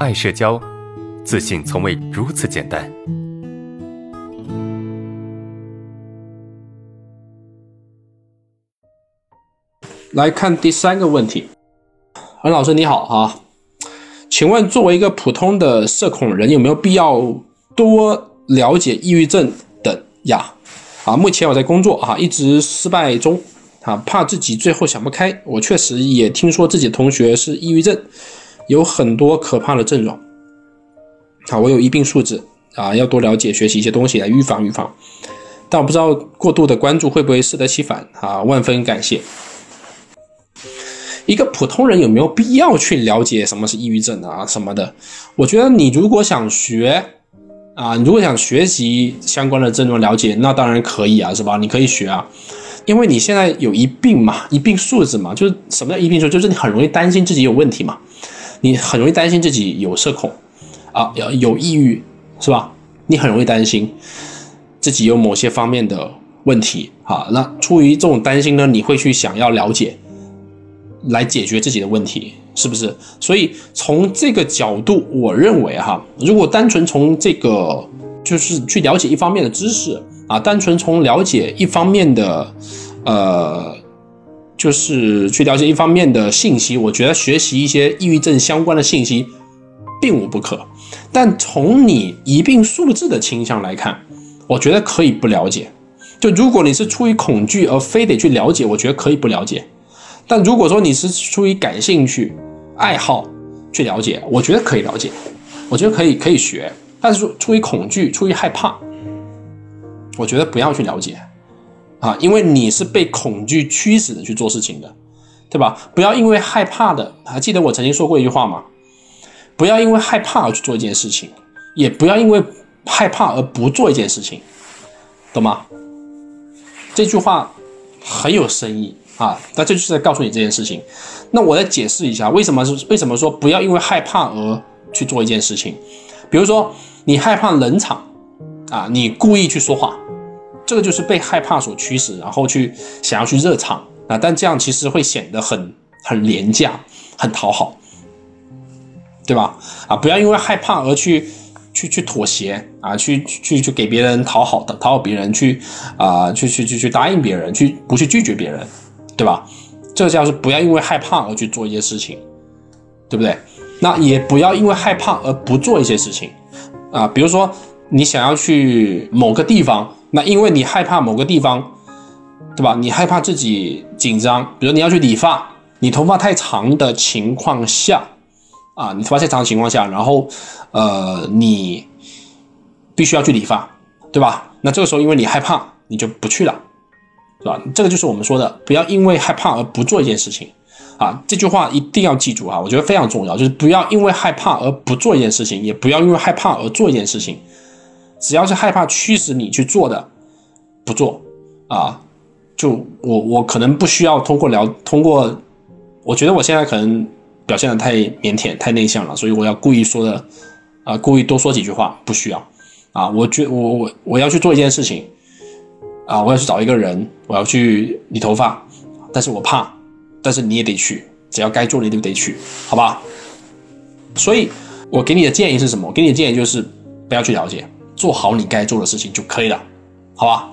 爱社交，自信从未如此简单。来看第三个问题，恩老师你好啊，请问作为一个普通的社恐人，有没有必要多了解抑郁症等呀？啊，目前我在工作啊，一直失败中啊，怕自己最后想不开。我确实也听说自己同学是抑郁症。有很多可怕的症状，啊，我有一病素质啊，要多了解学习一些东西来预防预防，但我不知道过度的关注会不会适得其反啊，万分感谢。一个普通人有没有必要去了解什么是抑郁症啊什么的？我觉得你如果想学啊，你如果想学习相关的症状了解，那当然可以啊，是吧？你可以学啊，因为你现在有一病嘛，一病素质嘛，就是什么叫一病素？就是你很容易担心自己有问题嘛。你很容易担心自己有社恐，啊，有有抑郁，是吧？你很容易担心自己有某些方面的问题，啊，那出于这种担心呢，你会去想要了解，来解决自己的问题，是不是？所以从这个角度，我认为哈，如果单纯从这个就是去了解一方面的知识啊，单纯从了解一方面的，呃。就是去了解一方面的信息，我觉得学习一些抑郁症相关的信息并无不可。但从你疑病素质的倾向来看，我觉得可以不了解。就如果你是出于恐惧而非得去了解，我觉得可以不了解。但如果说你是出于感兴趣、爱好去了解，我觉得可以了解，我觉得可以可以学。但是出于恐惧、出于害怕，我觉得不要去了解。啊，因为你是被恐惧驱使的去做事情的，对吧？不要因为害怕的，还记得我曾经说过一句话吗？不要因为害怕而去做一件事情，也不要因为害怕而不做一件事情，懂吗？这句话很有深意啊，那这就是在告诉你这件事情。那我再解释一下，为什么是为什么说不要因为害怕而去做一件事情？比如说你害怕冷场啊，你故意去说话。这个就是被害怕所驱使，然后去想要去热场啊，但这样其实会显得很很廉价，很讨好，对吧？啊，不要因为害怕而去去去妥协啊，去去去给别人讨好的讨好别人，去啊去去去去答应别人，去不去拒绝别人，对吧？这叫是不要因为害怕而去做一些事情，对不对？那也不要因为害怕而不做一些事情啊，比如说你想要去某个地方。那因为你害怕某个地方，对吧？你害怕自己紧张，比如你要去理发，你头发太长的情况下，啊，你头发太长的情况下，然后，呃，你必须要去理发，对吧？那这个时候因为你害怕，你就不去了，是吧？这个就是我们说的，不要因为害怕而不做一件事情，啊，这句话一定要记住啊，我觉得非常重要，就是不要因为害怕而不做一件事情，也不要因为害怕而做一件事情。只要是害怕驱使你去做的，不做啊！就我我可能不需要通过聊通过，我觉得我现在可能表现的太腼腆太内向了，所以我要故意说的啊，故意多说几句话，不需要啊！我觉我我我要去做一件事情啊，我要去找一个人，我要去理头发，但是我怕，但是你也得去，只要该做的你都得去，好吧？所以我给你的建议是什么？我给你的建议就是不要去了解。做好你该做的事情就可以了，好吧？